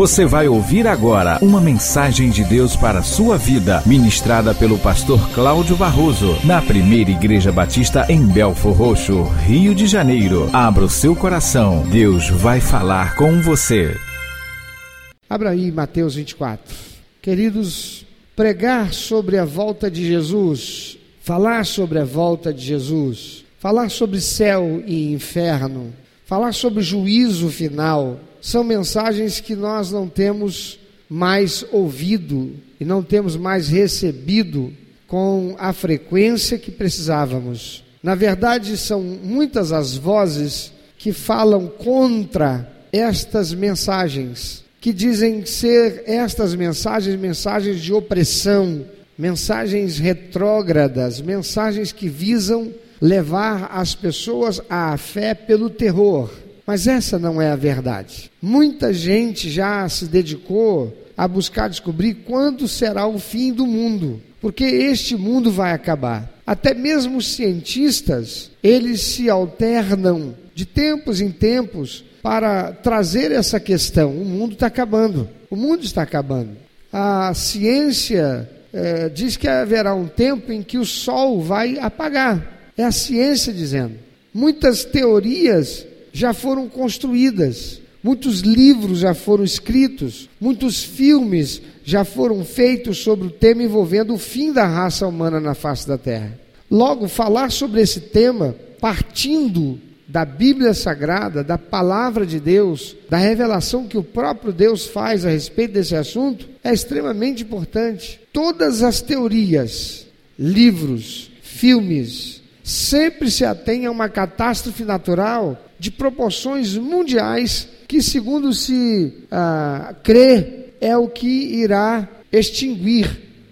Você vai ouvir agora uma mensagem de Deus para a sua vida, ministrada pelo pastor Cláudio Barroso, na primeira Igreja Batista em Belfor Roxo, Rio de Janeiro. Abra o seu coração, Deus vai falar com você. Abra aí Mateus 24. Queridos, pregar sobre a volta de Jesus, falar sobre a volta de Jesus, falar sobre céu e inferno, falar sobre juízo final, são mensagens que nós não temos mais ouvido e não temos mais recebido com a frequência que precisávamos. Na verdade, são muitas as vozes que falam contra estas mensagens, que dizem ser estas mensagens mensagens de opressão, mensagens retrógradas, mensagens que visam levar as pessoas à fé pelo terror. Mas essa não é a verdade. Muita gente já se dedicou a buscar descobrir quando será o fim do mundo, porque este mundo vai acabar. Até mesmo os cientistas, eles se alternam de tempos em tempos para trazer essa questão. O mundo está acabando. O mundo está acabando. A ciência é, diz que haverá um tempo em que o sol vai apagar. É a ciência dizendo. Muitas teorias já foram construídas, muitos livros já foram escritos, muitos filmes já foram feitos sobre o tema envolvendo o fim da raça humana na face da Terra. Logo, falar sobre esse tema, partindo da Bíblia Sagrada, da palavra de Deus, da revelação que o próprio Deus faz a respeito desse assunto, é extremamente importante. Todas as teorias, livros, filmes, sempre se atém a uma catástrofe natural de proporções mundiais que, segundo se ah, crê, é o que irá extinguir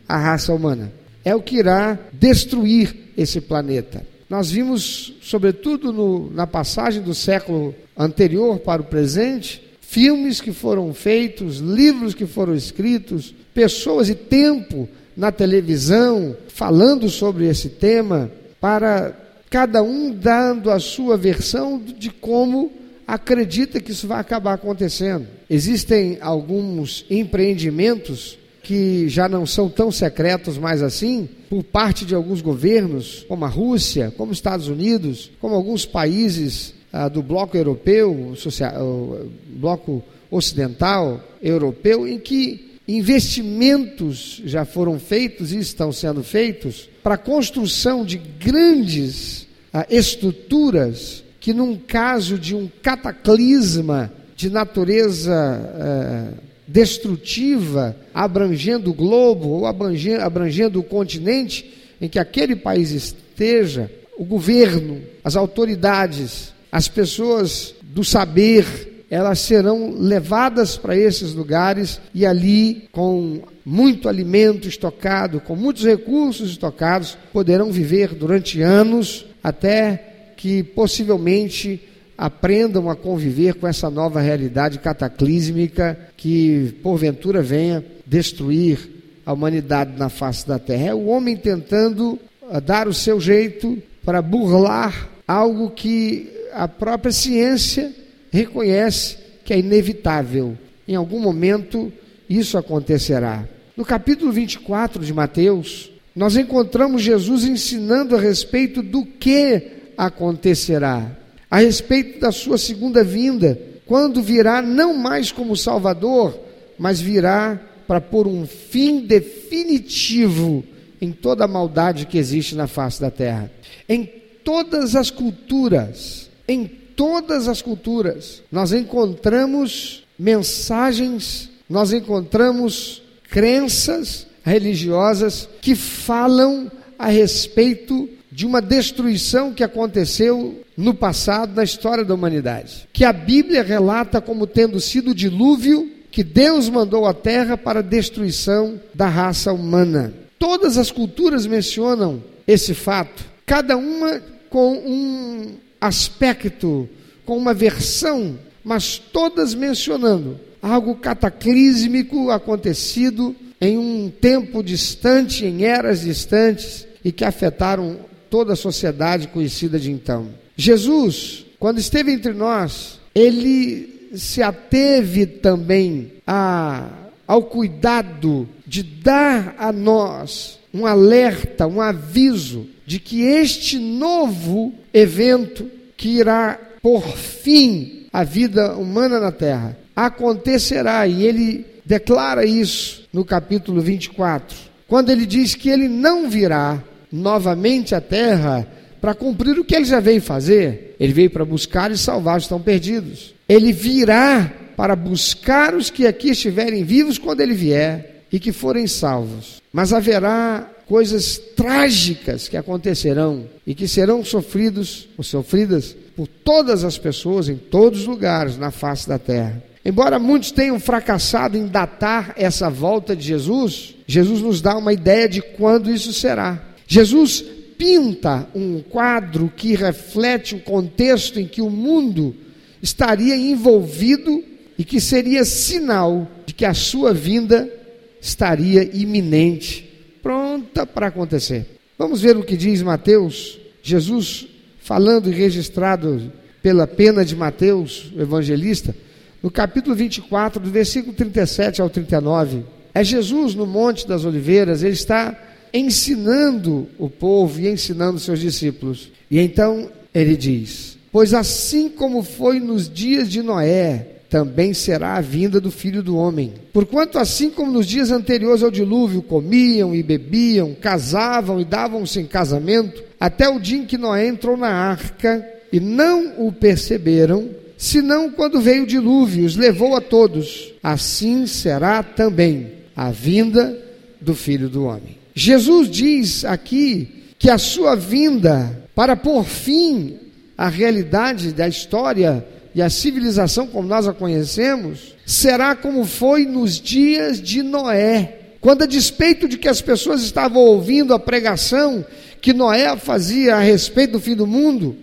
a raça humana, é o que irá destruir esse planeta. Nós vimos, sobretudo no, na passagem do século anterior para o presente, filmes que foram feitos, livros que foram escritos, pessoas e tempo na televisão falando sobre esse tema para cada um dando a sua versão de como acredita que isso vai acabar acontecendo. Existem alguns empreendimentos que já não são tão secretos mais assim, por parte de alguns governos, como a Rússia, como os Estados Unidos, como alguns países ah, do bloco europeu, social, bloco ocidental europeu, em que investimentos já foram feitos e estão sendo feitos para a construção de grandes ah, estruturas que, num caso de um cataclisma de natureza ah, destrutiva, abrangendo o globo ou abrangendo, abrangendo o continente em que aquele país esteja, o governo, as autoridades, as pessoas do saber, elas serão levadas para esses lugares e ali, com muito alimento estocado, com muitos recursos estocados, poderão viver durante anos até que possivelmente aprendam a conviver com essa nova realidade cataclísmica que porventura venha destruir a humanidade na face da terra. É o homem tentando ah, dar o seu jeito para burlar algo que a própria ciência reconhece que é inevitável. Em algum momento isso acontecerá. No capítulo 24 de Mateus, nós encontramos Jesus ensinando a respeito do que acontecerá, a respeito da sua segunda vinda, quando virá não mais como Salvador, mas virá para pôr um fim definitivo em toda a maldade que existe na face da terra. Em todas as culturas, em todas as culturas, nós encontramos mensagens, nós encontramos crenças religiosas que falam a respeito de uma destruição que aconteceu no passado na história da humanidade, que a Bíblia relata como tendo sido o dilúvio que Deus mandou à terra para a destruição da raça humana. Todas as culturas mencionam esse fato, cada uma com um aspecto, com uma versão, mas todas mencionando algo cataclísmico acontecido em um tempo distante, em eras distantes e que afetaram toda a sociedade conhecida de então. Jesus, quando esteve entre nós, ele se ateve também a, ao cuidado de dar a nós um alerta, um aviso de que este novo evento que irá por fim a vida humana na terra acontecerá e ele declara isso no capítulo 24, quando ele diz que ele não virá novamente à terra para cumprir o que ele já veio fazer. Ele veio para buscar e salvar os que estão perdidos. Ele virá para buscar os que aqui estiverem vivos quando ele vier e que forem salvos. Mas haverá coisas trágicas que acontecerão e que serão sofridos ou sofridas por todas as pessoas em todos os lugares na face da terra. Embora muitos tenham fracassado em datar essa volta de Jesus, Jesus nos dá uma ideia de quando isso será. Jesus pinta um quadro que reflete o contexto em que o mundo estaria envolvido e que seria sinal de que a sua vinda estaria iminente, pronta para acontecer. Vamos ver o que diz Mateus, Jesus falando e registrado pela pena de Mateus, o evangelista, no capítulo 24, do versículo 37 ao 39. É Jesus no Monte das Oliveiras, ele está ensinando o povo e ensinando seus discípulos. E então ele diz: Pois assim como foi nos dias de Noé, também será a vinda do filho do homem. Porquanto, assim como nos dias anteriores ao dilúvio, comiam e bebiam, casavam e davam-se em casamento, até o dia em que Noé entrou na arca e não o perceberam, senão quando veio o dilúvio, os levou a todos. Assim será também a vinda do filho do homem. Jesus diz aqui que a sua vinda para pôr fim à realidade da história e a civilização como nós a conhecemos será como foi nos dias de Noé, quando a despeito de que as pessoas estavam ouvindo a pregação que Noé fazia a respeito do fim do mundo,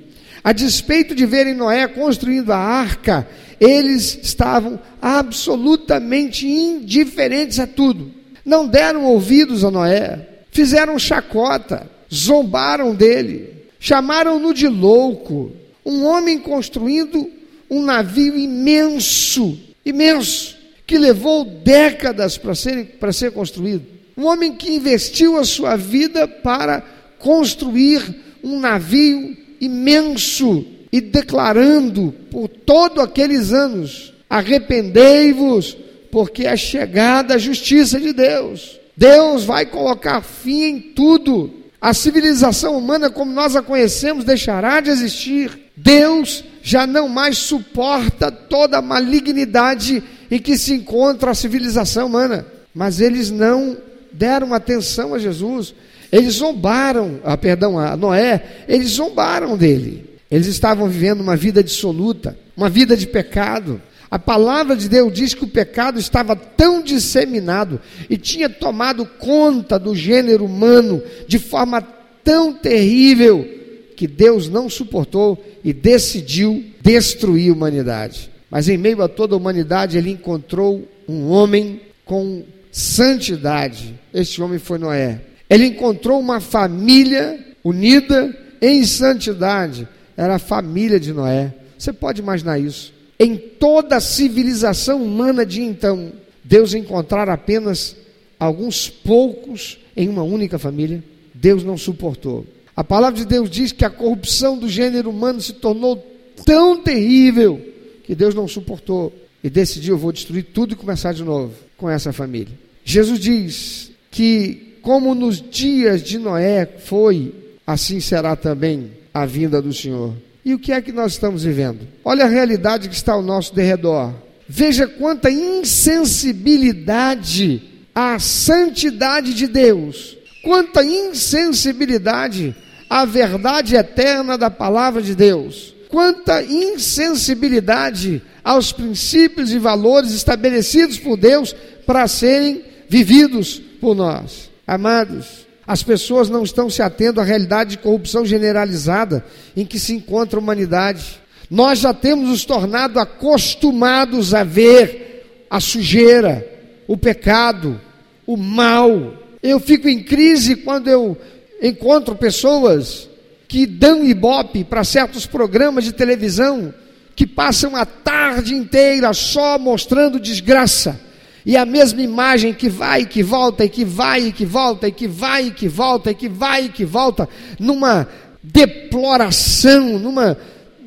a despeito de verem Noé construindo a arca, eles estavam absolutamente indiferentes a tudo. Não deram ouvidos a Noé, fizeram chacota, zombaram dele, chamaram-no de louco, um homem construindo um navio imenso, imenso, que levou décadas para ser, ser construído. Um homem que investiu a sua vida para construir um navio imenso e declarando por todos aqueles anos: arrependei-vos, porque é chegada a justiça de Deus. Deus vai colocar fim em tudo. A civilização humana, como nós a conhecemos, deixará de existir. Deus já não mais suporta toda a malignidade em que se encontra a civilização humana. Mas eles não deram atenção a Jesus. Eles zombaram, ah, perdão, a Noé, eles zombaram dele. Eles estavam vivendo uma vida dissoluta, uma vida de pecado. A palavra de Deus diz que o pecado estava tão disseminado e tinha tomado conta do gênero humano de forma tão terrível que Deus não suportou e decidiu destruir a humanidade. Mas em meio a toda a humanidade, ele encontrou um homem com santidade. Este homem foi Noé. Ele encontrou uma família unida em santidade. Era a família de Noé. Você pode imaginar isso? em toda a civilização humana de então, Deus encontrar apenas alguns poucos em uma única família, Deus não suportou. A palavra de Deus diz que a corrupção do gênero humano se tornou tão terrível que Deus não suportou e decidiu: eu vou destruir tudo e começar de novo com essa família. Jesus diz que, como nos dias de Noé foi, assim será também a vinda do Senhor. E o que é que nós estamos vivendo? Olha a realidade que está ao nosso derredor. Veja quanta insensibilidade à santidade de Deus, quanta insensibilidade à verdade eterna da palavra de Deus, quanta insensibilidade aos princípios e valores estabelecidos por Deus para serem vividos por nós. Amados, as pessoas não estão se atendo à realidade de corrupção generalizada em que se encontra a humanidade. Nós já temos nos tornado acostumados a ver a sujeira, o pecado, o mal. Eu fico em crise quando eu encontro pessoas que dão ibope para certos programas de televisão que passam a tarde inteira só mostrando desgraça. E a mesma imagem que vai e que volta, e que vai e que volta, e que vai e que volta, e que vai e que volta, numa deploração, numa,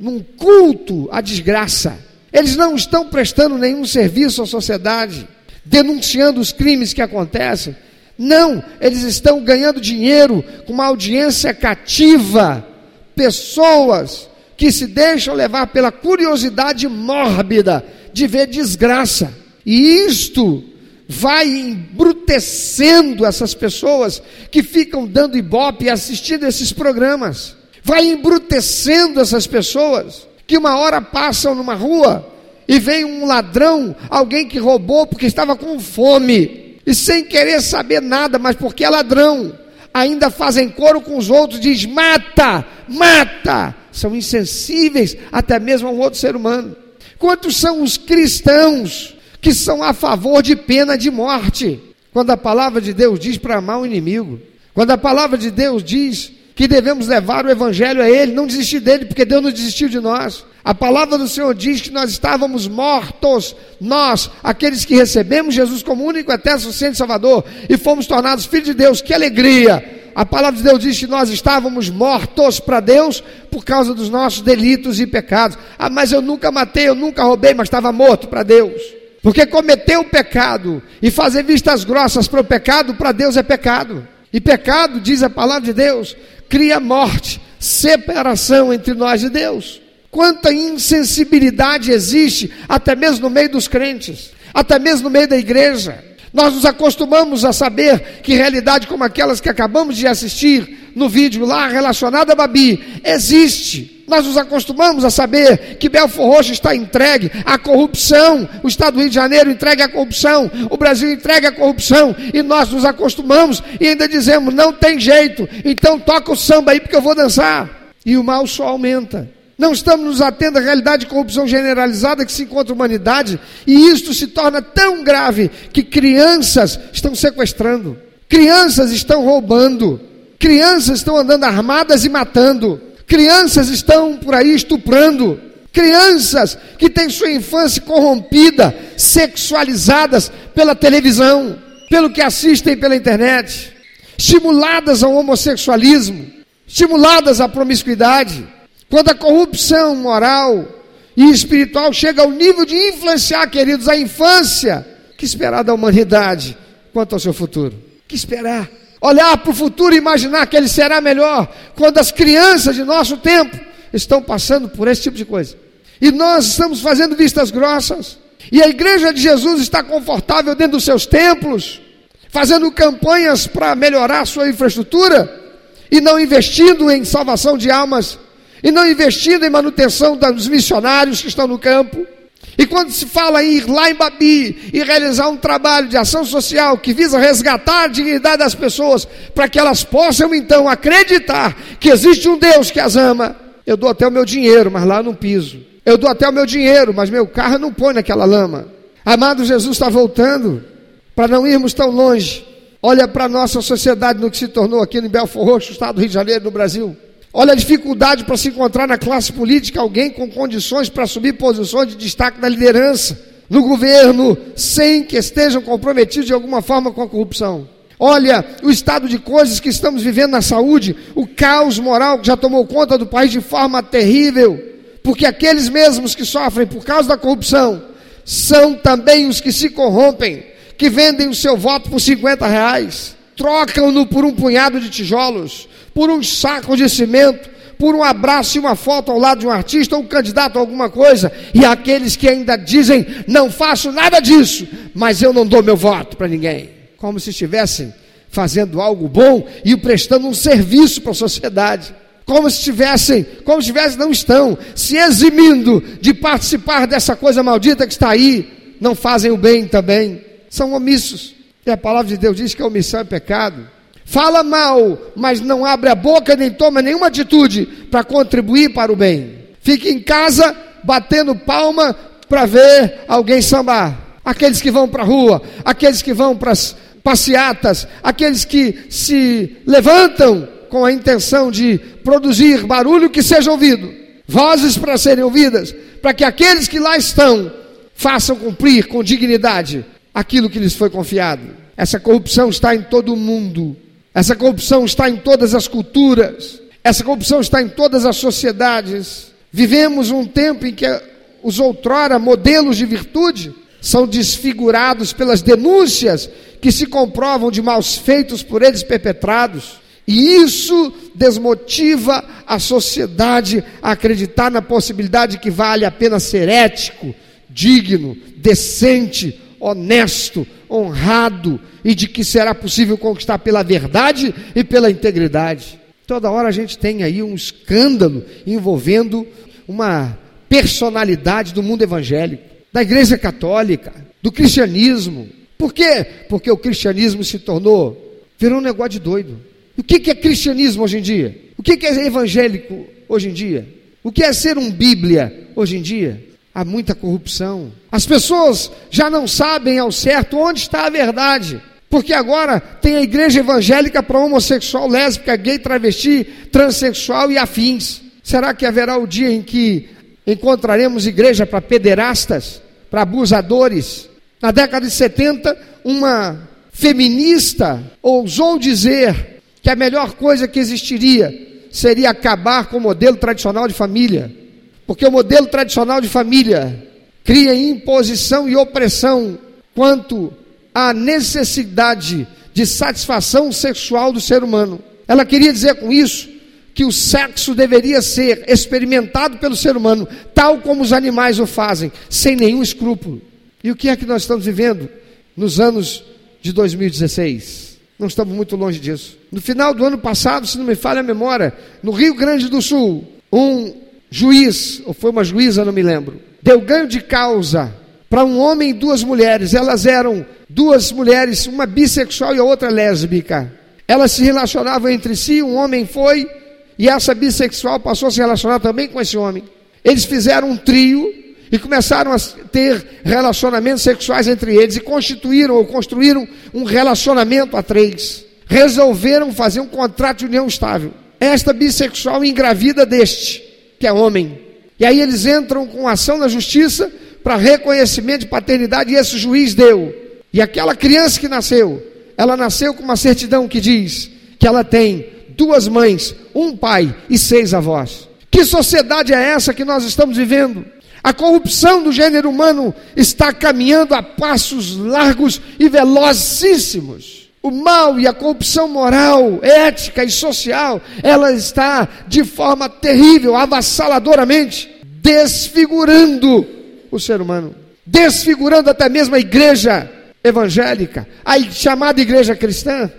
num culto à desgraça. Eles não estão prestando nenhum serviço à sociedade, denunciando os crimes que acontecem. Não, eles estão ganhando dinheiro com uma audiência cativa, pessoas que se deixam levar pela curiosidade mórbida de ver desgraça. E isto vai embrutecendo essas pessoas que ficam dando ibope e assistindo esses programas. Vai embrutecendo essas pessoas que uma hora passam numa rua e vem um ladrão, alguém que roubou porque estava com fome e sem querer saber nada, mas porque é ladrão, ainda fazem coro com os outros, diz: mata, mata, são insensíveis até mesmo a um outro ser humano. Quantos são os cristãos que são a favor de pena de morte? Quando a palavra de Deus diz para amar o inimigo, quando a palavra de Deus diz que devemos levar o evangelho a ele, não desistir dele, porque Deus não desistiu de nós. A palavra do Senhor diz que nós estávamos mortos, nós, aqueles que recebemos Jesus como único eterno suficiente Salvador e fomos tornados filhos de Deus. Que alegria! A palavra de Deus diz que nós estávamos mortos para Deus por causa dos nossos delitos e pecados. Ah, mas eu nunca matei, eu nunca roubei, mas estava morto para Deus. Porque cometer o pecado e fazer vistas grossas para o pecado, para Deus é pecado. E pecado, diz a palavra de Deus, cria morte, separação entre nós e Deus. Quanta insensibilidade existe, até mesmo no meio dos crentes, até mesmo no meio da igreja. Nós nos acostumamos a saber que realidade como aquelas que acabamos de assistir no vídeo lá relacionada a Babi existe. Nós nos acostumamos a saber que Belfor Roxo está entregue à corrupção, o Estado do Rio de Janeiro entregue à corrupção, o Brasil entregue à corrupção, e nós nos acostumamos e ainda dizemos: não tem jeito, então toca o samba aí porque eu vou dançar. E o mal só aumenta. Não estamos nos atendo à realidade de corrupção generalizada que se encontra a humanidade, e isto se torna tão grave que crianças estão sequestrando, crianças estão roubando, crianças estão andando armadas e matando, crianças estão por aí estuprando, crianças que têm sua infância corrompida, sexualizadas pela televisão, pelo que assistem pela internet, estimuladas ao homossexualismo, estimuladas à promiscuidade quando a corrupção moral e espiritual chega ao nível de influenciar, queridos, a infância, que esperar da humanidade quanto ao seu futuro? Que esperar? Olhar para o futuro e imaginar que ele será melhor quando as crianças de nosso tempo estão passando por esse tipo de coisa. E nós estamos fazendo vistas grossas. E a igreja de Jesus está confortável dentro dos seus templos, fazendo campanhas para melhorar sua infraestrutura e não investindo em salvação de almas e não investindo em manutenção dos missionários que estão no campo. E quando se fala em ir lá em Babi e realizar um trabalho de ação social que visa resgatar a dignidade das pessoas, para que elas possam então acreditar que existe um Deus que as ama, eu dou até o meu dinheiro, mas lá não piso. Eu dou até o meu dinheiro, mas meu carro não põe naquela lama. Amado Jesus está voltando, para não irmos tão longe. Olha para a nossa sociedade no que se tornou aqui no Belfor Roxo, estado do Rio de Janeiro, no Brasil. Olha a dificuldade para se encontrar na classe política alguém com condições para assumir posições de destaque na liderança, no governo, sem que estejam comprometidos de alguma forma com a corrupção. Olha o estado de coisas que estamos vivendo na saúde, o caos moral que já tomou conta do país de forma terrível, porque aqueles mesmos que sofrem por causa da corrupção são também os que se corrompem, que vendem o seu voto por 50 reais, trocam-no por um punhado de tijolos, por um saco de cimento, por um abraço e uma foto ao lado de um artista ou um candidato a alguma coisa, e aqueles que ainda dizem: não faço nada disso, mas eu não dou meu voto para ninguém, como se estivessem fazendo algo bom e prestando um serviço para a sociedade. Como se estivessem, como se estivessem, não estão, se eximindo de participar dessa coisa maldita que está aí, não fazem o bem também, são omissos. E a palavra de Deus diz que a omissão é pecado fala mal, mas não abre a boca nem toma nenhuma atitude para contribuir para o bem. Fica em casa batendo palma para ver alguém sambar. Aqueles que vão para a rua, aqueles que vão para as passeatas, aqueles que se levantam com a intenção de produzir barulho que seja ouvido. vozes para serem ouvidas, para que aqueles que lá estão façam cumprir com dignidade aquilo que lhes foi confiado. Essa corrupção está em todo o mundo, essa corrupção está em todas as culturas, essa corrupção está em todas as sociedades. Vivemos um tempo em que os outrora modelos de virtude são desfigurados pelas denúncias que se comprovam de maus feitos por eles perpetrados. E isso desmotiva a sociedade a acreditar na possibilidade de que vale a pena ser ético, digno, decente, honesto, honrado e de que será possível conquistar pela verdade e pela integridade. Toda hora a gente tem aí um escândalo envolvendo uma personalidade do mundo evangélico, da igreja católica, do cristianismo. Por quê? Porque o cristianismo se tornou, virou um negócio de doido. O que é cristianismo hoje em dia? O que é evangélico hoje em dia? O que é ser um Bíblia hoje em dia? Há muita corrupção. As pessoas já não sabem ao certo onde está a verdade. Porque agora tem a igreja evangélica para homossexual, lésbica, gay, travesti, transexual e afins. Será que haverá o dia em que encontraremos igreja para pederastas, para abusadores? Na década de 70, uma feminista ousou dizer que a melhor coisa que existiria seria acabar com o modelo tradicional de família. Porque o modelo tradicional de família cria imposição e opressão quanto à necessidade de satisfação sexual do ser humano. Ela queria dizer com isso que o sexo deveria ser experimentado pelo ser humano, tal como os animais o fazem, sem nenhum escrúpulo. E o que é que nós estamos vivendo nos anos de 2016? Não estamos muito longe disso. No final do ano passado, se não me falha a memória, no Rio Grande do Sul, um juiz, ou foi uma juíza, não me lembro, deu ganho de causa para um homem e duas mulheres. Elas eram duas mulheres, uma bissexual e a outra lésbica. Elas se relacionavam entre si, um homem foi e essa bissexual passou a se relacionar também com esse homem. Eles fizeram um trio e começaram a ter relacionamentos sexuais entre eles e constituíram ou construíram um relacionamento a três. Resolveram fazer um contrato de união estável. Esta bissexual engravida deste, que é homem. E aí eles entram com ação na justiça para reconhecimento de paternidade e esse juiz deu. E aquela criança que nasceu, ela nasceu com uma certidão que diz que ela tem duas mães, um pai e seis avós. Que sociedade é essa que nós estamos vivendo? A corrupção do gênero humano está caminhando a passos largos e velocíssimos. O mal e a corrupção moral, ética e social, ela está de forma terrível, avassaladoramente, desfigurando o ser humano, desfigurando até mesmo a igreja evangélica, a chamada igreja cristã.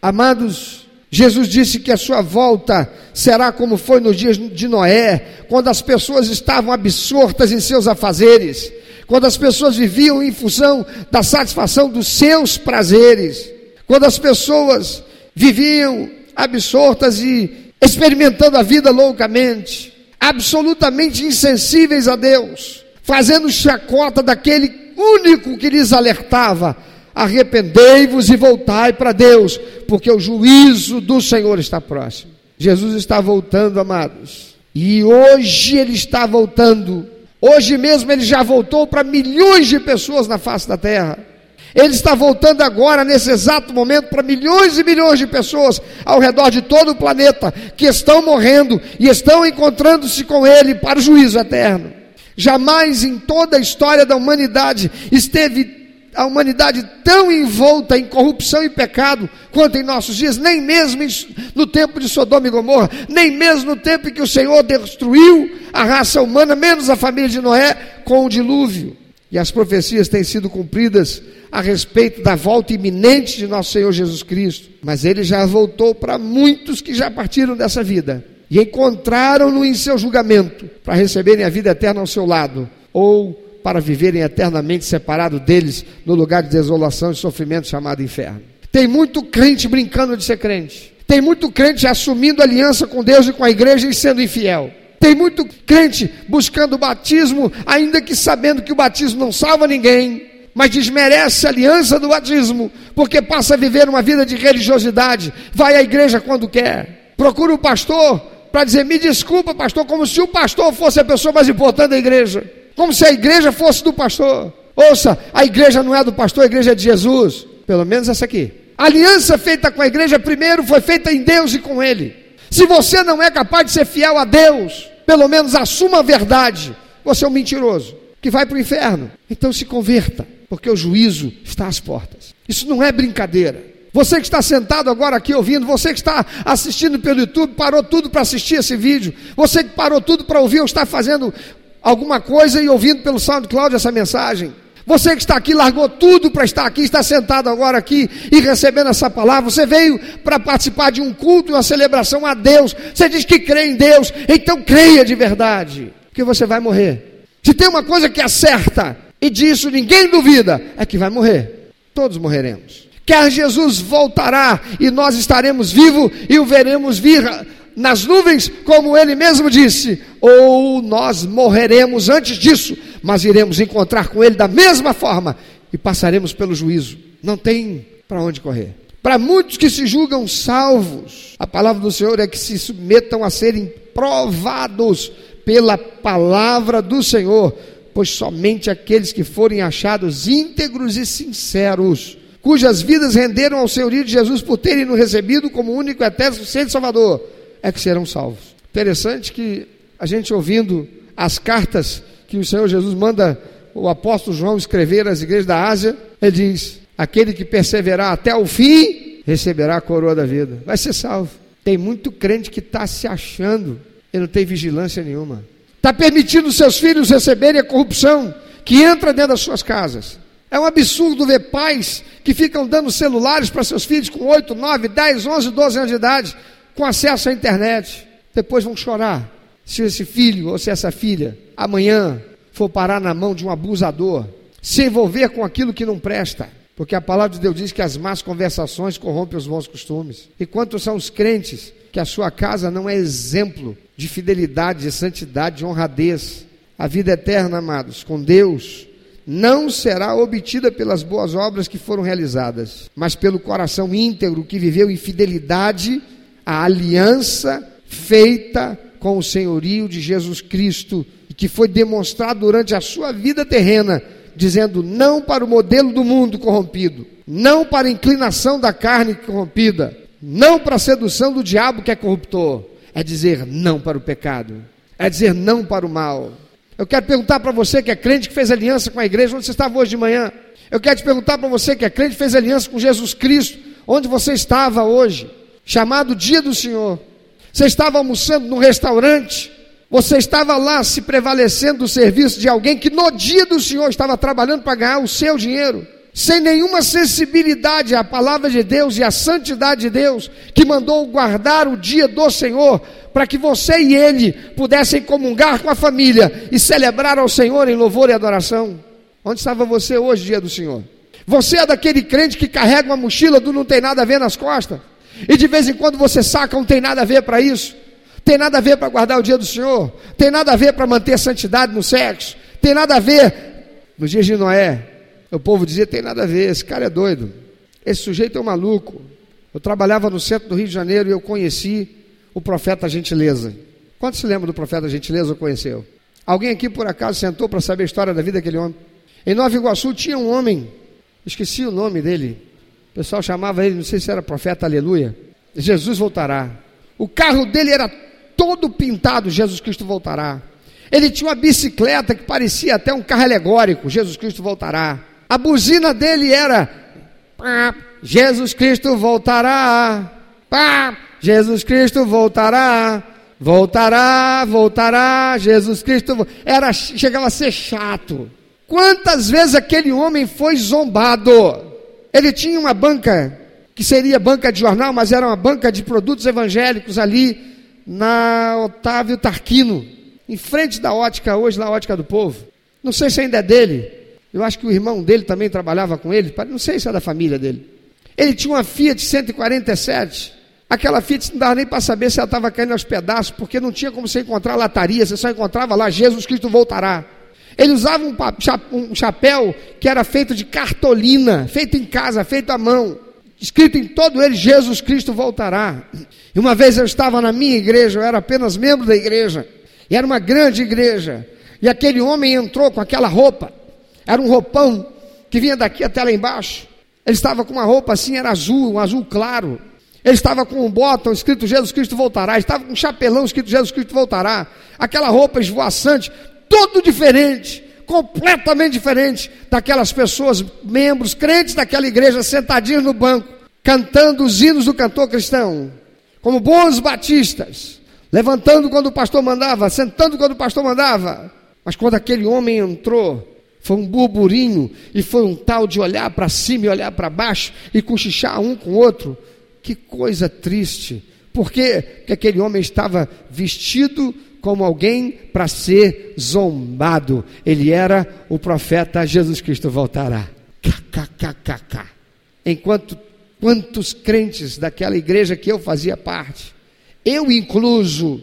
Amados, Jesus disse que a sua volta será como foi nos dias de Noé, quando as pessoas estavam absortas em seus afazeres, quando as pessoas viviam em função da satisfação dos seus prazeres, quando as pessoas viviam absortas e experimentando a vida loucamente, absolutamente insensíveis a Deus, fazendo chacota daquele único que lhes alertava arrependei-vos e voltai para Deus, porque o juízo do Senhor está próximo. Jesus está voltando, amados, e hoje ele está voltando. Hoje mesmo ele já voltou para milhões de pessoas na face da terra. Ele está voltando agora, nesse exato momento, para milhões e milhões de pessoas ao redor de todo o planeta que estão morrendo e estão encontrando-se com Ele para o juízo eterno. Jamais em toda a história da humanidade esteve a humanidade tão envolta em corrupção e pecado quanto em nossos dias, nem mesmo no tempo de Sodoma e Gomorra, nem mesmo no tempo em que o Senhor destruiu a raça humana, menos a família de Noé, com o dilúvio. E as profecias têm sido cumpridas a respeito da volta iminente de nosso Senhor Jesus Cristo. Mas ele já voltou para muitos que já partiram dessa vida e encontraram-no em seu julgamento para receberem a vida eterna ao seu lado, ou para viverem eternamente separados deles no lugar de desolação e sofrimento chamado inferno. Tem muito crente brincando de ser crente. Tem muito crente assumindo aliança com Deus e com a igreja e sendo infiel. Tem muito crente buscando o batismo, ainda que sabendo que o batismo não salva ninguém, mas desmerece a aliança do batismo, porque passa a viver uma vida de religiosidade, vai à igreja quando quer, procura o pastor para dizer: me desculpa, pastor, como se o pastor fosse a pessoa mais importante da igreja, como se a igreja fosse do pastor. Ouça, a igreja não é do pastor, a igreja é de Jesus, pelo menos essa aqui. A aliança feita com a igreja primeiro foi feita em Deus e com Ele. Se você não é capaz de ser fiel a Deus, pelo menos assuma a verdade. Você é um mentiroso que vai para o inferno. Então se converta, porque o juízo está às portas. Isso não é brincadeira. Você que está sentado agora aqui ouvindo, você que está assistindo pelo YouTube, parou tudo para assistir esse vídeo, você que parou tudo para ouvir ou está fazendo alguma coisa e ouvindo pelo SoundCloud essa mensagem. Você que está aqui, largou tudo para estar aqui, está sentado agora aqui e recebendo essa palavra. Você veio para participar de um culto, uma celebração a Deus. Você diz que crê em Deus, então creia de verdade, porque você vai morrer. Se tem uma coisa que é certa, e disso ninguém duvida, é que vai morrer. Todos morreremos. Quer Jesus voltará e nós estaremos vivos e o veremos vir nas nuvens, como ele mesmo disse, ou nós morreremos antes disso, mas iremos encontrar com ele da mesma forma e passaremos pelo juízo. Não tem para onde correr. Para muitos que se julgam salvos, a palavra do Senhor é que se submetam a serem provados pela palavra do Senhor, pois somente aqueles que forem achados íntegros e sinceros, cujas vidas renderam ao Senhorio de Jesus por terem no recebido como único eterno suficiente Salvador, é que serão salvos. Interessante que a gente ouvindo as cartas que o Senhor Jesus manda o apóstolo João escrever às igrejas da Ásia, ele diz: aquele que perseverar até o fim receberá a coroa da vida, vai ser salvo. Tem muito crente que está se achando e não tem vigilância nenhuma. Está permitindo seus filhos receberem a corrupção que entra dentro das suas casas. É um absurdo ver pais que ficam dando celulares para seus filhos com 8, 9, 10, 11, 12 anos de idade com acesso à internet. Depois vão chorar se esse filho ou se essa filha amanhã for parar na mão de um abusador, se envolver com aquilo que não presta. Porque a palavra de Deus diz que as más conversações corrompem os bons costumes. E quantos são os crentes que a sua casa não é exemplo de fidelidade, de santidade, de honradez? A vida eterna, amados, com Deus, não será obtida pelas boas obras que foram realizadas, mas pelo coração íntegro que viveu em fidelidade a aliança feita com o senhorio de Jesus Cristo, e que foi demonstrado durante a sua vida terrena, dizendo não para o modelo do mundo corrompido, não para a inclinação da carne corrompida, não para a sedução do diabo que é corruptor, é dizer não para o pecado, é dizer não para o mal. Eu quero perguntar para você que é crente, que fez aliança com a igreja, onde você estava hoje de manhã? Eu quero te perguntar para você que é crente, fez aliança com Jesus Cristo, onde você estava hoje? chamado Dia do Senhor. Você estava almoçando num restaurante, você estava lá se prevalecendo do serviço de alguém que no dia do Senhor estava trabalhando para ganhar o seu dinheiro, sem nenhuma sensibilidade à palavra de Deus e à santidade de Deus, que mandou guardar o dia do Senhor, para que você e ele pudessem comungar com a família e celebrar ao Senhor em louvor e adoração. Onde estava você hoje, dia do Senhor? Você é daquele crente que carrega uma mochila do não tem nada a ver nas costas? E de vez em quando você saca, não tem nada a ver para isso. Tem nada a ver para guardar o dia do Senhor. Tem nada a ver para manter santidade no sexo. Tem nada a ver. Nos dias de Noé, o povo dizia: tem nada a ver, esse cara é doido. Esse sujeito é um maluco. Eu trabalhava no centro do Rio de Janeiro e eu conheci o profeta Gentileza. Quantos se lembram do profeta Gentileza ou conheceu? Alguém aqui por acaso sentou para saber a história da vida daquele homem? Em Nova Iguaçu tinha um homem, esqueci o nome dele, o pessoal chamava ele, não sei se era profeta, aleluia. Jesus voltará. O carro dele era todo pintado, Jesus Cristo voltará. Ele tinha uma bicicleta que parecia até um carro alegórico, Jesus Cristo voltará. A buzina dele era pá, Jesus Cristo voltará. Pá, Jesus Cristo voltará. Voltará, voltará, Jesus Cristo era chegava a ser chato. Quantas vezes aquele homem foi zombado? Ele tinha uma banca, que seria banca de jornal, mas era uma banca de produtos evangélicos ali na Otávio Tarquino, em frente da ótica, hoje na ótica do povo. Não sei se ainda é dele. Eu acho que o irmão dele também trabalhava com ele, não sei se é da família dele. Ele tinha uma Fiat 147. Aquela Fiat não dava nem para saber se ela estava caindo aos pedaços, porque não tinha como você encontrar lataria, você só encontrava lá, Jesus Cristo voltará. Ele usava um, chapéu que era feito de cartolina, feito em casa, feito à mão. Escrito em todo ele: Jesus Cristo voltará. E uma vez eu estava na minha igreja, eu era apenas membro da igreja, e era uma grande igreja, e aquele homem entrou com aquela roupa, era um roupão que vinha daqui até lá embaixo. Ele estava com uma roupa assim, era azul, um azul claro. Ele estava com um botão escrito Jesus Cristo voltará. Ele estava com um chapelão escrito Jesus Cristo voltará. Aquela roupa esvoaçante, todo diferente, completamente diferente daquelas pessoas, membros, crentes daquela igreja, sentadinhos no banco, cantando os hinos do cantor cristão, como bons batistas, levantando quando o pastor mandava, sentando quando o pastor mandava. Mas quando aquele homem entrou, foi um burburinho e foi um tal de olhar para cima e olhar para baixo e cochichar um com o outro. Que coisa triste. Porque aquele homem estava vestido como alguém para ser zombado. Ele era o profeta Jesus Cristo voltará. KKKKK. Enquanto quantos crentes daquela igreja que eu fazia parte, eu incluso,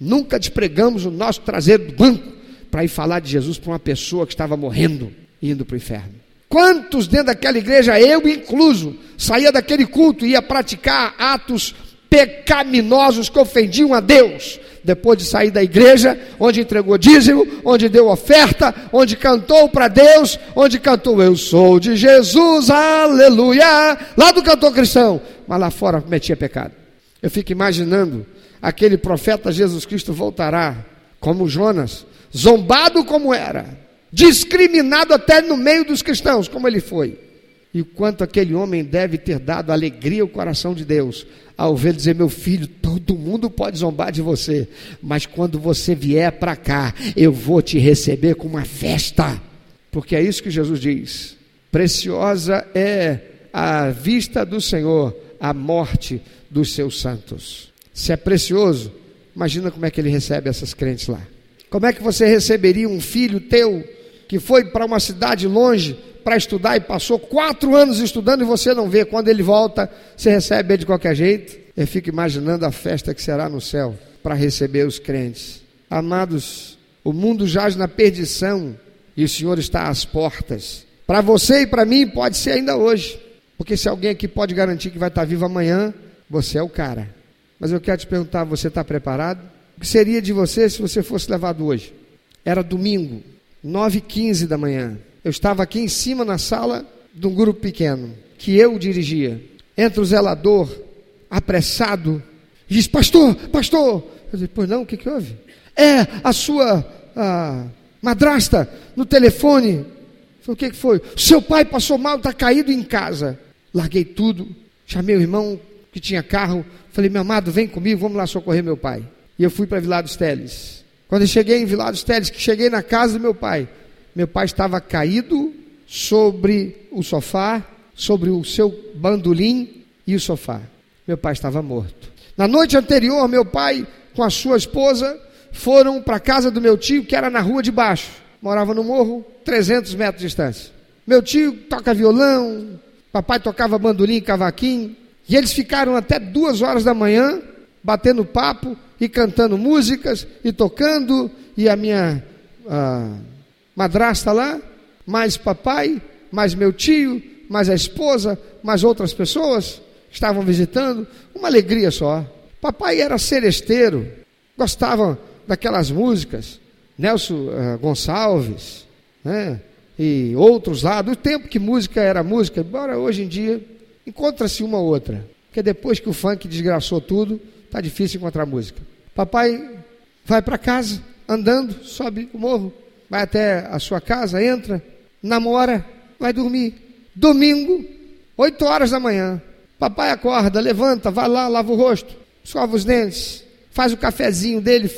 nunca despregamos o nosso traseiro do banco para ir falar de Jesus para uma pessoa que estava morrendo, indo para o inferno. Quantos dentro daquela igreja, eu incluso, saía daquele culto e ia praticar atos pecaminosos que ofendiam a Deus, depois de sair da igreja, onde entregou dízimo, onde deu oferta, onde cantou para Deus, onde cantou Eu sou de Jesus, aleluia, lá do cantor cristão, mas lá fora cometia pecado. Eu fico imaginando aquele profeta Jesus Cristo voltará, como Jonas, zombado como era, discriminado até no meio dos cristãos, como ele foi. E quanto aquele homem deve ter dado alegria ao coração de Deus, ao ver dizer: Meu filho, todo mundo pode zombar de você, mas quando você vier para cá, eu vou te receber com uma festa. Porque é isso que Jesus diz: Preciosa é a vista do Senhor, a morte dos seus santos. Se é precioso, imagina como é que ele recebe essas crentes lá. Como é que você receberia um filho teu que foi para uma cidade longe para estudar e passou quatro anos estudando e você não vê, quando ele volta, você recebe ele de qualquer jeito? Eu fico imaginando a festa que será no céu para receber os crentes. Amados, o mundo jaz na perdição e o Senhor está às portas. Para você e para mim pode ser ainda hoje, porque se alguém aqui pode garantir que vai estar vivo amanhã, você é o cara. Mas eu quero te perguntar: você está preparado? O que seria de você se você fosse levado hoje? Era domingo, 9h15 da manhã. Eu estava aqui em cima na sala de um grupo pequeno, que eu dirigia. Entra o zelador, apressado, e diz: Pastor, pastor. Eu disse: Pois não, o que, que houve? É a sua a madrasta no telefone. Falei, o que, que foi? Seu pai passou mal, está caído em casa. Larguei tudo, chamei o irmão que tinha carro. Falei: Meu amado, vem comigo, vamos lá socorrer meu pai. E eu fui para Vilar dos Teles. Quando eu cheguei em Vilar dos Teles, que cheguei na casa do meu pai, meu pai estava caído sobre o sofá, sobre o seu bandolim e o sofá. Meu pai estava morto. Na noite anterior, meu pai com a sua esposa foram para a casa do meu tio, que era na rua de baixo. Morava no morro, 300 metros de distância. Meu tio toca violão, papai tocava bandolim e cavaquinho. E eles ficaram até duas horas da manhã, batendo papo e cantando músicas e tocando. E a minha madrasta lá, mais papai, mais meu tio, mais a esposa, mais outras pessoas que estavam visitando, uma alegria só. Papai era seresteiro, gostava daquelas músicas, Nelson uh, Gonçalves, né? e outros lá, do tempo que música era música, embora hoje em dia encontra-se uma ou outra, porque depois que o funk desgraçou tudo, tá difícil encontrar música. Papai vai para casa, andando, sobe o morro, vai até a sua casa, entra, namora, vai dormir. Domingo, 8 horas da manhã, papai acorda, levanta, vai lá, lava o rosto, escova os dentes, faz o cafezinho dele,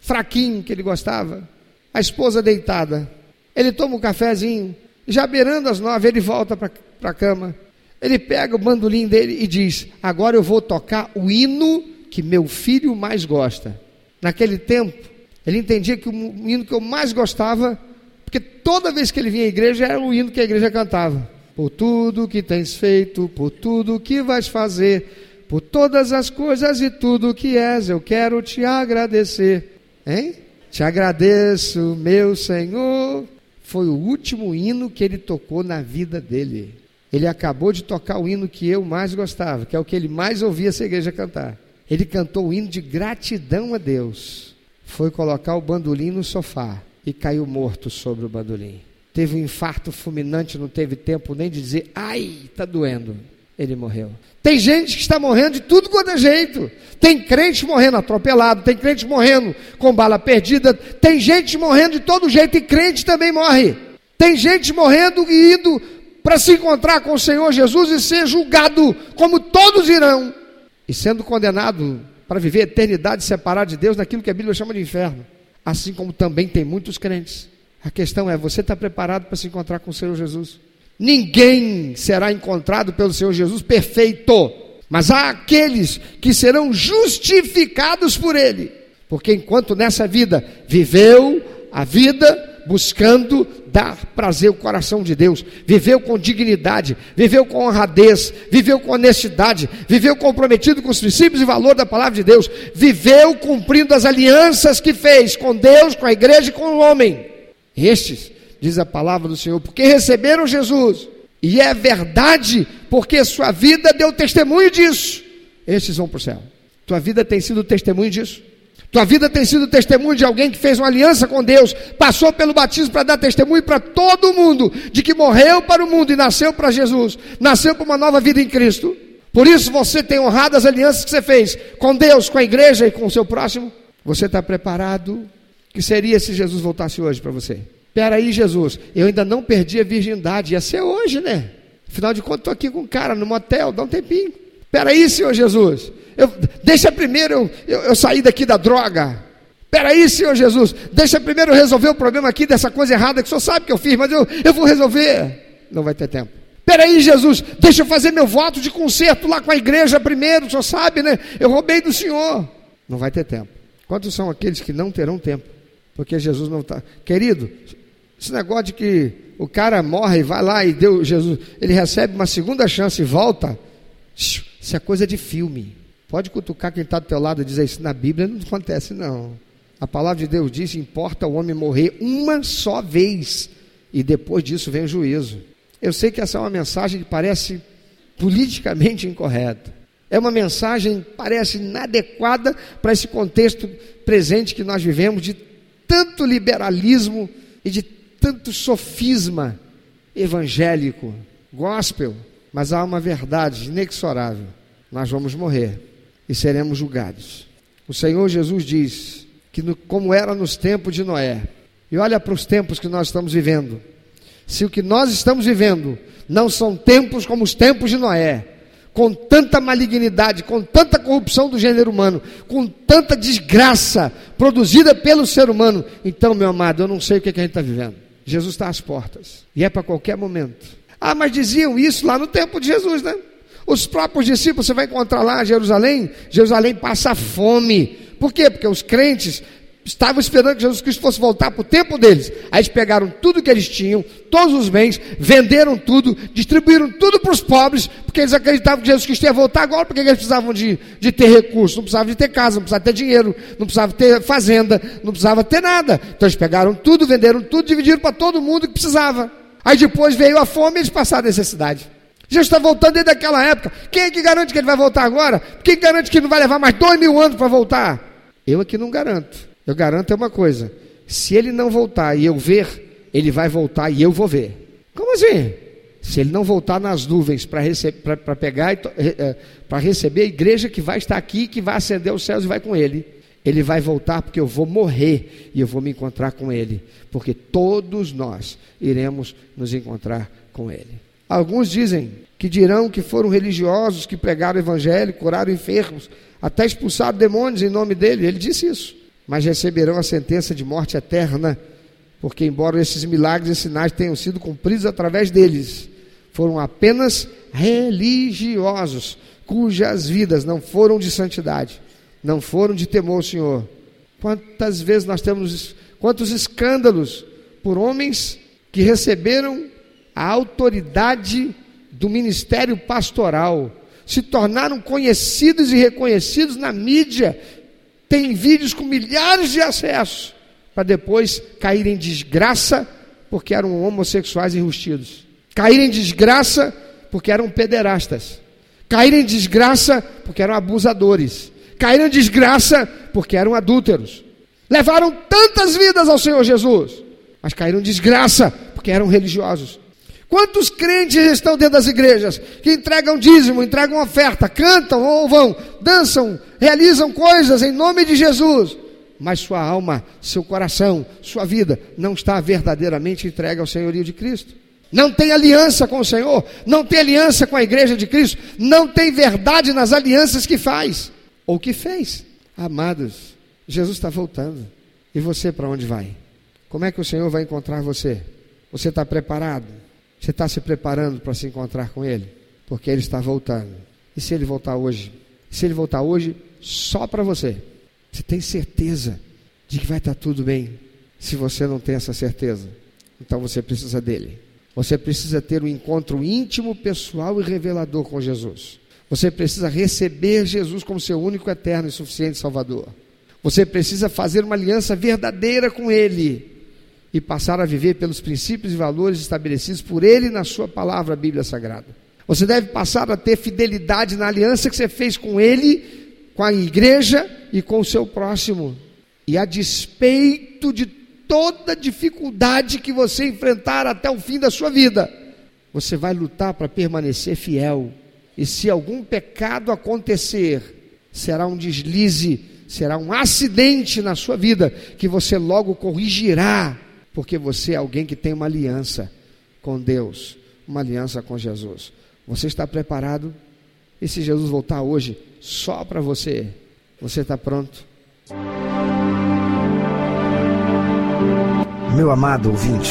fraquinho, que ele gostava. A esposa deitada. Ele toma um cafezinho, já beirando as nove, ele volta para a cama. Ele pega o bandolim dele e diz: Agora eu vou tocar o hino que meu filho mais gosta. Naquele tempo, ele entendia que o hino que eu mais gostava, porque toda vez que ele vinha à igreja era o hino que a igreja cantava. Por tudo que tens feito, por tudo que vais fazer, por todas as coisas e tudo que és, eu quero te agradecer. Hein? Te agradeço, meu Senhor. Foi o último hino que ele tocou na vida dele. Ele acabou de tocar o hino que eu mais gostava, que é o que ele mais ouvia essa igreja cantar. Ele cantou o hino de gratidão a Deus. Foi colocar o bandolim no sofá e caiu morto sobre o bandolim. Teve um infarto fulminante, não teve tempo nem de dizer, ai, está doendo. Ele morreu. Tem gente que está morrendo de tudo quanto é jeito. Tem crente morrendo atropelado, tem crente morrendo com bala perdida, tem gente morrendo de todo jeito e crente também morre. Tem gente morrendo e indo para se encontrar com o Senhor Jesus e ser julgado, como todos irão, e sendo condenado para viver a eternidade separado de Deus naquilo que a Bíblia chama de inferno. Assim como também tem muitos crentes. A questão é: você está preparado para se encontrar com o Senhor Jesus? Ninguém será encontrado pelo Senhor Jesus perfeito, mas há aqueles que serão justificados por Ele, porque enquanto nessa vida viveu a vida buscando dar prazer ao coração de Deus, viveu com dignidade, viveu com honradez, viveu com honestidade, viveu comprometido com os princípios e valor da palavra de Deus, viveu cumprindo as alianças que fez com Deus, com a igreja e com o homem. Estes diz a palavra do Senhor, porque receberam Jesus, e é verdade, porque sua vida deu testemunho disso, estes vão para o céu. Tua vida tem sido testemunho disso. Tua vida tem sido testemunho de alguém que fez uma aliança com Deus, passou pelo batismo para dar testemunho para todo mundo de que morreu para o mundo e nasceu para Jesus, nasceu para uma nova vida em Cristo. Por isso você tem honrado as alianças que você fez com Deus, com a igreja e com o seu próximo. Você está preparado? que seria se Jesus voltasse hoje para você? Peraí, Jesus, eu ainda não perdi a virgindade, ia ser hoje, né? Afinal de contas, estou aqui com um cara no motel, dá um tempinho. Peraí, Senhor Jesus, eu, deixa primeiro eu, eu, eu sair daqui da droga. Peraí, Senhor Jesus, deixa primeiro eu resolver o problema aqui dessa coisa errada que o Senhor sabe que eu fiz, mas eu, eu vou resolver. Não vai ter tempo. Peraí, Jesus, deixa eu fazer meu voto de conserto lá com a igreja primeiro, o Senhor sabe, né? Eu roubei do Senhor. Não vai ter tempo. Quantos são aqueles que não terão tempo? Porque Jesus não está. Querido, esse negócio de que o cara morre e vai lá e deu Jesus, ele recebe uma segunda chance e volta. Isso é coisa de filme. Pode cutucar quem está do teu lado e dizer isso. Na Bíblia não acontece, não. A palavra de Deus diz: importa o homem morrer uma só vez, e depois disso vem o juízo. Eu sei que essa é uma mensagem que parece politicamente incorreta. É uma mensagem que parece inadequada para esse contexto presente que nós vivemos de tanto liberalismo e de tanto sofisma evangélico, gospel, mas há uma verdade inexorável: nós vamos morrer e seremos julgados. O Senhor Jesus diz que, no, como era nos tempos de Noé, e olha para os tempos que nós estamos vivendo. Se o que nós estamos vivendo não são tempos como os tempos de Noé, com tanta malignidade, com tanta corrupção do gênero humano, com tanta desgraça produzida pelo ser humano, então, meu amado, eu não sei o que, é que a gente está vivendo. Jesus está às portas. E é para qualquer momento. Ah, mas diziam isso lá no tempo de Jesus, né? Os próprios discípulos, você vai encontrar lá em Jerusalém, Jerusalém passa fome. Por quê? Porque os crentes estavam esperando que Jesus Cristo fosse voltar para o tempo deles. Aí eles pegaram tudo que eles tinham, todos os bens, venderam tudo, distribuíram tudo para os pobres, porque eles acreditavam que Jesus Cristo ia voltar agora, porque eles precisavam de, de ter recursos, não precisavam de ter casa, não precisavam ter dinheiro, não precisavam ter fazenda, não precisavam ter nada. Então eles pegaram tudo, venderam tudo, dividiram para todo mundo que precisava. Aí depois veio a fome e eles passaram a necessidade. Jesus está voltando desde aquela época. Quem é que garante que ele vai voltar agora? Quem garante que não vai levar mais dois mil anos para voltar? Eu aqui não garanto. Eu garanto é uma coisa: se ele não voltar e eu ver, ele vai voltar e eu vou ver. Como assim? Se ele não voltar nas nuvens para pegar é, para receber a igreja que vai estar aqui, que vai acender os céus e vai com ele, ele vai voltar porque eu vou morrer e eu vou me encontrar com ele, porque todos nós iremos nos encontrar com ele. Alguns dizem que dirão que foram religiosos que pregaram o evangelho, curaram enfermos, até expulsaram demônios em nome dele. Ele disse isso mas receberão a sentença de morte eterna, porque, embora esses milagres e sinais tenham sido cumpridos através deles, foram apenas religiosos, cujas vidas não foram de santidade, não foram de temor ao Senhor. Quantas vezes nós temos, quantos escândalos por homens que receberam a autoridade do ministério pastoral, se tornaram conhecidos e reconhecidos na mídia tem vídeos com milhares de acessos, para depois cair em desgraça porque eram homossexuais enrustidos. Cair em desgraça porque eram pederastas. Caíram em desgraça porque eram abusadores. Caíram em desgraça porque eram adúlteros. Levaram tantas vidas ao Senhor Jesus, mas caíram em desgraça porque eram religiosos. Quantos crentes estão dentro das igrejas que entregam dízimo, entregam oferta, cantam, louvam, dançam, realizam coisas em nome de Jesus, mas sua alma, seu coração, sua vida não está verdadeiramente entregue ao senhorio de Cristo? Não tem aliança com o Senhor, não tem aliança com a igreja de Cristo, não tem verdade nas alianças que faz ou que fez. Amados, Jesus está voltando. E você para onde vai? Como é que o Senhor vai encontrar você? Você está preparado? Você está se preparando para se encontrar com Ele? Porque Ele está voltando. E se Ele voltar hoje? Se Ele voltar hoje, só para você. Você tem certeza de que vai estar tudo bem? Se você não tem essa certeza, então você precisa dele. Você precisa ter um encontro íntimo, pessoal e revelador com Jesus. Você precisa receber Jesus como seu único, eterno e suficiente Salvador. Você precisa fazer uma aliança verdadeira com Ele e passar a viver pelos princípios e valores estabelecidos por Ele na Sua palavra, a Bíblia Sagrada. Você deve passar a ter fidelidade na aliança que você fez com Ele, com a igreja e com o seu próximo. E a despeito de toda dificuldade que você enfrentar até o fim da sua vida, você vai lutar para permanecer fiel. E se algum pecado acontecer, será um deslize, será um acidente na sua vida que você logo corrigirá porque você é alguém que tem uma aliança com Deus, uma aliança com Jesus. Você está preparado? E se Jesus voltar hoje só para você, você está pronto? Meu amado ouvinte,